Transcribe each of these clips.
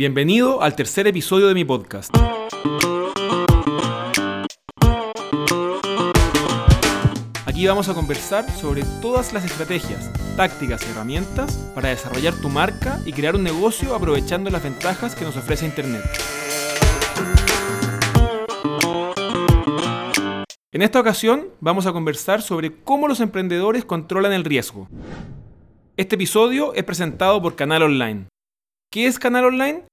Bienvenido al tercer episodio de mi podcast. Aquí vamos a conversar sobre todas las estrategias, tácticas y herramientas para desarrollar tu marca y crear un negocio aprovechando las ventajas que nos ofrece Internet. En esta ocasión vamos a conversar sobre cómo los emprendedores controlan el riesgo. Este episodio es presentado por Canal Online. ¿Qué es Canal Online?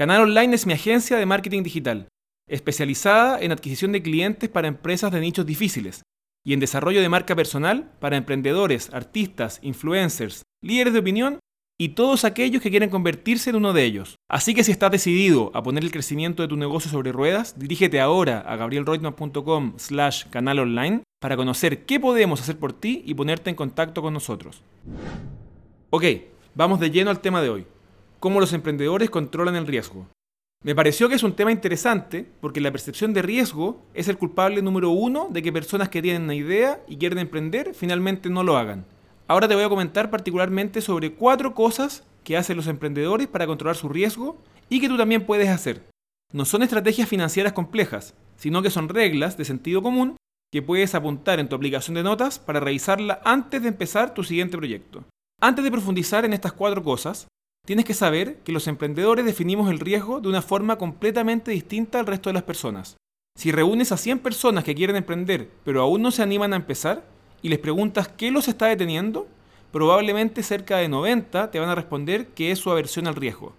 Canal Online es mi agencia de marketing digital, especializada en adquisición de clientes para empresas de nichos difíciles y en desarrollo de marca personal para emprendedores, artistas, influencers, líderes de opinión y todos aquellos que quieren convertirse en uno de ellos. Así que si estás decidido a poner el crecimiento de tu negocio sobre ruedas, dirígete ahora a gabrielroitman.com slash canal online para conocer qué podemos hacer por ti y ponerte en contacto con nosotros. Ok, vamos de lleno al tema de hoy cómo los emprendedores controlan el riesgo. Me pareció que es un tema interesante porque la percepción de riesgo es el culpable número uno de que personas que tienen una idea y quieren emprender finalmente no lo hagan. Ahora te voy a comentar particularmente sobre cuatro cosas que hacen los emprendedores para controlar su riesgo y que tú también puedes hacer. No son estrategias financieras complejas, sino que son reglas de sentido común que puedes apuntar en tu aplicación de notas para revisarla antes de empezar tu siguiente proyecto. Antes de profundizar en estas cuatro cosas, Tienes que saber que los emprendedores definimos el riesgo de una forma completamente distinta al resto de las personas. Si reúnes a 100 personas que quieren emprender pero aún no se animan a empezar y les preguntas qué los está deteniendo, probablemente cerca de 90 te van a responder que es su aversión al riesgo.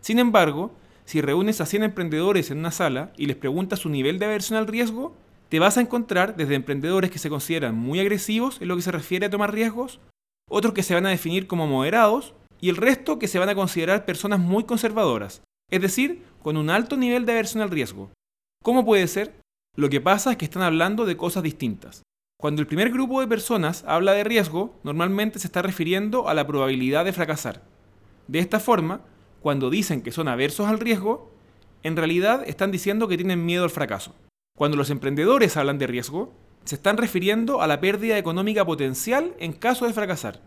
Sin embargo, si reúnes a 100 emprendedores en una sala y les preguntas su nivel de aversión al riesgo, te vas a encontrar desde emprendedores que se consideran muy agresivos en lo que se refiere a tomar riesgos, otros que se van a definir como moderados y el resto que se van a considerar personas muy conservadoras, es decir, con un alto nivel de aversión al riesgo. ¿Cómo puede ser? Lo que pasa es que están hablando de cosas distintas. Cuando el primer grupo de personas habla de riesgo, normalmente se está refiriendo a la probabilidad de fracasar. De esta forma, cuando dicen que son aversos al riesgo, en realidad están diciendo que tienen miedo al fracaso. Cuando los emprendedores hablan de riesgo, se están refiriendo a la pérdida económica potencial en caso de fracasar.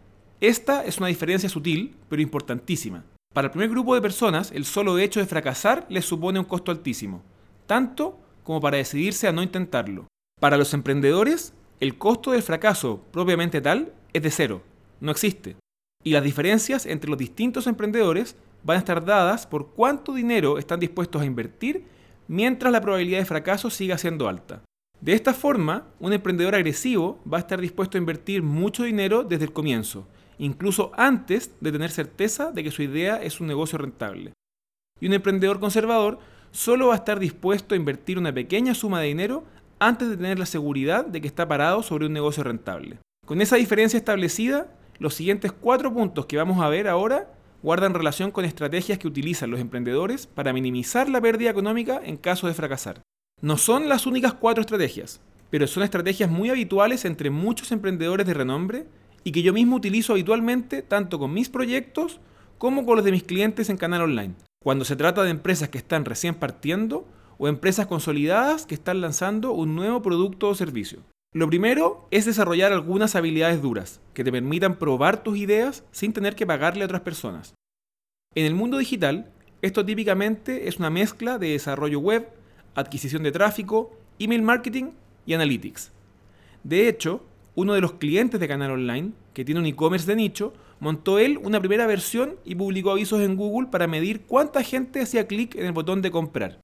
Esta es una diferencia sutil, pero importantísima. Para el primer grupo de personas, el solo hecho de fracasar les supone un costo altísimo, tanto como para decidirse a no intentarlo. Para los emprendedores, el costo del fracaso propiamente tal es de cero, no existe. Y las diferencias entre los distintos emprendedores van a estar dadas por cuánto dinero están dispuestos a invertir mientras la probabilidad de fracaso siga siendo alta. De esta forma, un emprendedor agresivo va a estar dispuesto a invertir mucho dinero desde el comienzo incluso antes de tener certeza de que su idea es un negocio rentable. Y un emprendedor conservador solo va a estar dispuesto a invertir una pequeña suma de dinero antes de tener la seguridad de que está parado sobre un negocio rentable. Con esa diferencia establecida, los siguientes cuatro puntos que vamos a ver ahora guardan relación con estrategias que utilizan los emprendedores para minimizar la pérdida económica en caso de fracasar. No son las únicas cuatro estrategias, pero son estrategias muy habituales entre muchos emprendedores de renombre y que yo mismo utilizo habitualmente tanto con mis proyectos como con los de mis clientes en canal online. Cuando se trata de empresas que están recién partiendo o empresas consolidadas que están lanzando un nuevo producto o servicio. Lo primero es desarrollar algunas habilidades duras que te permitan probar tus ideas sin tener que pagarle a otras personas. En el mundo digital, esto típicamente es una mezcla de desarrollo web, adquisición de tráfico, email marketing y analytics. De hecho, uno de los clientes de Canal Online, que tiene un e-commerce de nicho, montó él una primera versión y publicó avisos en Google para medir cuánta gente hacía clic en el botón de comprar.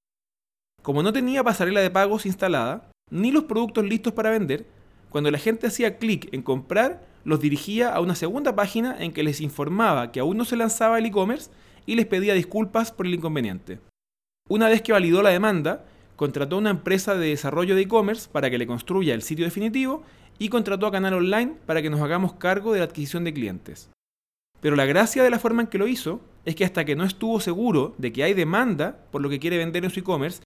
Como no tenía pasarela de pagos instalada, ni los productos listos para vender, cuando la gente hacía clic en comprar, los dirigía a una segunda página en que les informaba que aún no se lanzaba el e-commerce y les pedía disculpas por el inconveniente. Una vez que validó la demanda, contrató una empresa de desarrollo de e-commerce para que le construya el sitio definitivo y contrató a Canal Online para que nos hagamos cargo de la adquisición de clientes. Pero la gracia de la forma en que lo hizo es que hasta que no estuvo seguro de que hay demanda por lo que quiere vender en su e-commerce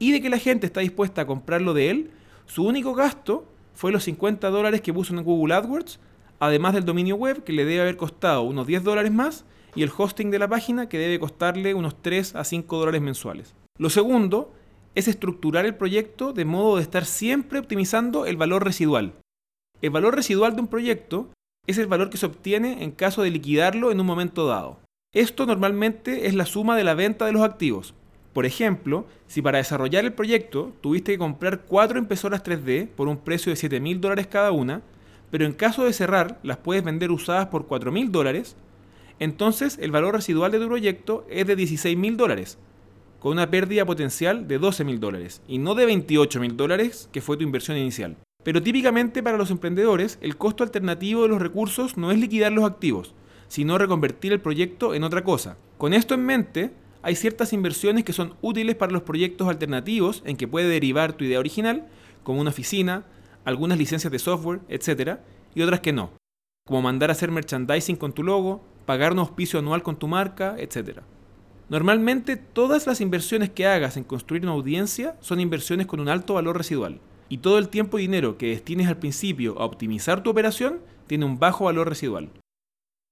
y de que la gente está dispuesta a comprarlo de él, su único gasto fue los 50 dólares que puso en Google AdWords, además del dominio web que le debe haber costado unos 10 dólares más y el hosting de la página que debe costarle unos 3 a 5 dólares mensuales. Lo segundo es estructurar el proyecto de modo de estar siempre optimizando el valor residual. El valor residual de un proyecto es el valor que se obtiene en caso de liquidarlo en un momento dado. Esto normalmente es la suma de la venta de los activos. Por ejemplo, si para desarrollar el proyecto tuviste que comprar cuatro impresoras 3D por un precio de 7 mil dólares cada una, pero en caso de cerrar las puedes vender usadas por 4 mil dólares, entonces el valor residual de tu proyecto es de 16 mil dólares, con una pérdida potencial de 12 mil dólares y no de 28 mil dólares que fue tu inversión inicial. Pero típicamente para los emprendedores el costo alternativo de los recursos no es liquidar los activos, sino reconvertir el proyecto en otra cosa. Con esto en mente, hay ciertas inversiones que son útiles para los proyectos alternativos en que puede derivar tu idea original, como una oficina, algunas licencias de software, etc., y otras que no, como mandar a hacer merchandising con tu logo, pagar un auspicio anual con tu marca, etc. Normalmente todas las inversiones que hagas en construir una audiencia son inversiones con un alto valor residual. Y todo el tiempo y dinero que destines al principio a optimizar tu operación tiene un bajo valor residual.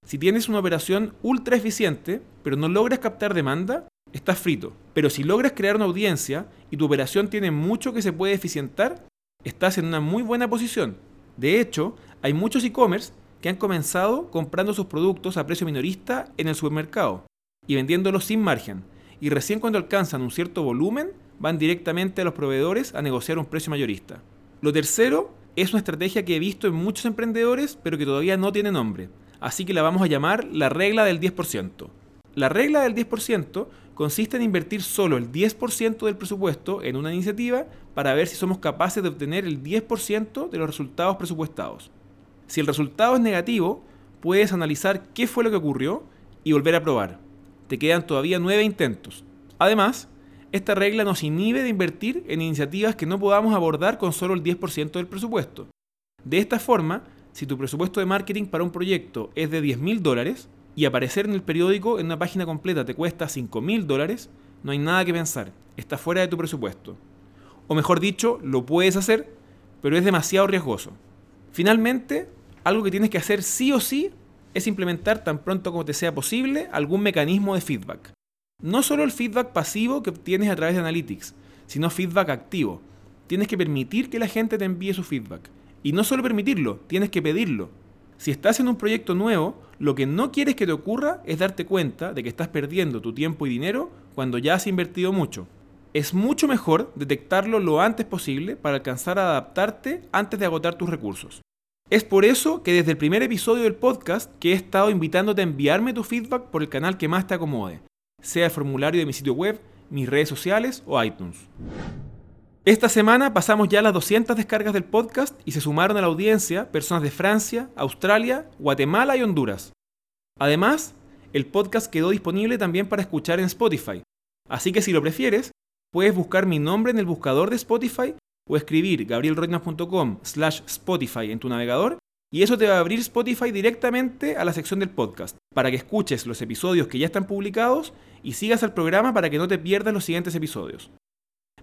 Si tienes una operación ultra eficiente, pero no logras captar demanda, estás frito. Pero si logras crear una audiencia y tu operación tiene mucho que se puede eficientar, estás en una muy buena posición. De hecho, hay muchos e-commerce que han comenzado comprando sus productos a precio minorista en el supermercado y vendiéndolos sin margen. Y recién cuando alcanzan un cierto volumen, van directamente a los proveedores a negociar un precio mayorista. Lo tercero es una estrategia que he visto en muchos emprendedores, pero que todavía no tiene nombre. Así que la vamos a llamar la regla del 10%. La regla del 10% consiste en invertir solo el 10% del presupuesto en una iniciativa para ver si somos capaces de obtener el 10% de los resultados presupuestados. Si el resultado es negativo, puedes analizar qué fue lo que ocurrió y volver a probar te quedan todavía nueve intentos. Además, esta regla nos inhibe de invertir en iniciativas que no podamos abordar con solo el 10% del presupuesto. De esta forma, si tu presupuesto de marketing para un proyecto es de 10 mil dólares y aparecer en el periódico en una página completa te cuesta 5 mil dólares, no hay nada que pensar, está fuera de tu presupuesto. O mejor dicho, lo puedes hacer, pero es demasiado riesgoso. Finalmente, algo que tienes que hacer sí o sí es implementar tan pronto como te sea posible algún mecanismo de feedback. No solo el feedback pasivo que obtienes a través de Analytics, sino feedback activo. Tienes que permitir que la gente te envíe su feedback. Y no solo permitirlo, tienes que pedirlo. Si estás en un proyecto nuevo, lo que no quieres que te ocurra es darte cuenta de que estás perdiendo tu tiempo y dinero cuando ya has invertido mucho. Es mucho mejor detectarlo lo antes posible para alcanzar a adaptarte antes de agotar tus recursos. Es por eso que desde el primer episodio del podcast que he estado invitándote a enviarme tu feedback por el canal que más te acomode, sea el formulario de mi sitio web, mis redes sociales o iTunes. Esta semana pasamos ya las 200 descargas del podcast y se sumaron a la audiencia personas de Francia, Australia, Guatemala y Honduras. Además, el podcast quedó disponible también para escuchar en Spotify, así que si lo prefieres, puedes buscar mi nombre en el buscador de Spotify o escribir gabrielroitman.com slash Spotify en tu navegador y eso te va a abrir Spotify directamente a la sección del podcast para que escuches los episodios que ya están publicados y sigas al programa para que no te pierdas los siguientes episodios.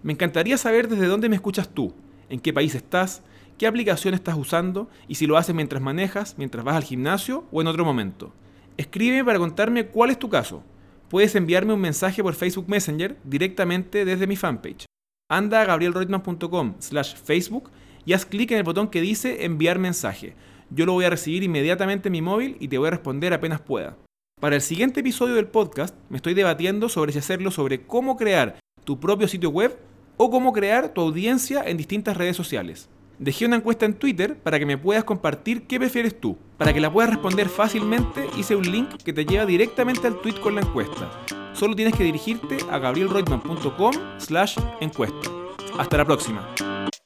Me encantaría saber desde dónde me escuchas tú, en qué país estás, qué aplicación estás usando y si lo haces mientras manejas, mientras vas al gimnasio o en otro momento. Escríbeme para contarme cuál es tu caso. Puedes enviarme un mensaje por Facebook Messenger directamente desde mi fanpage anda a gabrielreutmann.com slash Facebook y haz clic en el botón que dice enviar mensaje. Yo lo voy a recibir inmediatamente en mi móvil y te voy a responder apenas pueda. Para el siguiente episodio del podcast me estoy debatiendo sobre si hacerlo sobre cómo crear tu propio sitio web o cómo crear tu audiencia en distintas redes sociales. Dejé una encuesta en Twitter para que me puedas compartir qué prefieres tú. Para que la puedas responder fácilmente hice un link que te lleva directamente al tweet con la encuesta solo tienes que dirigirte a gabrielreutman.com slash encuesta. Hasta la próxima.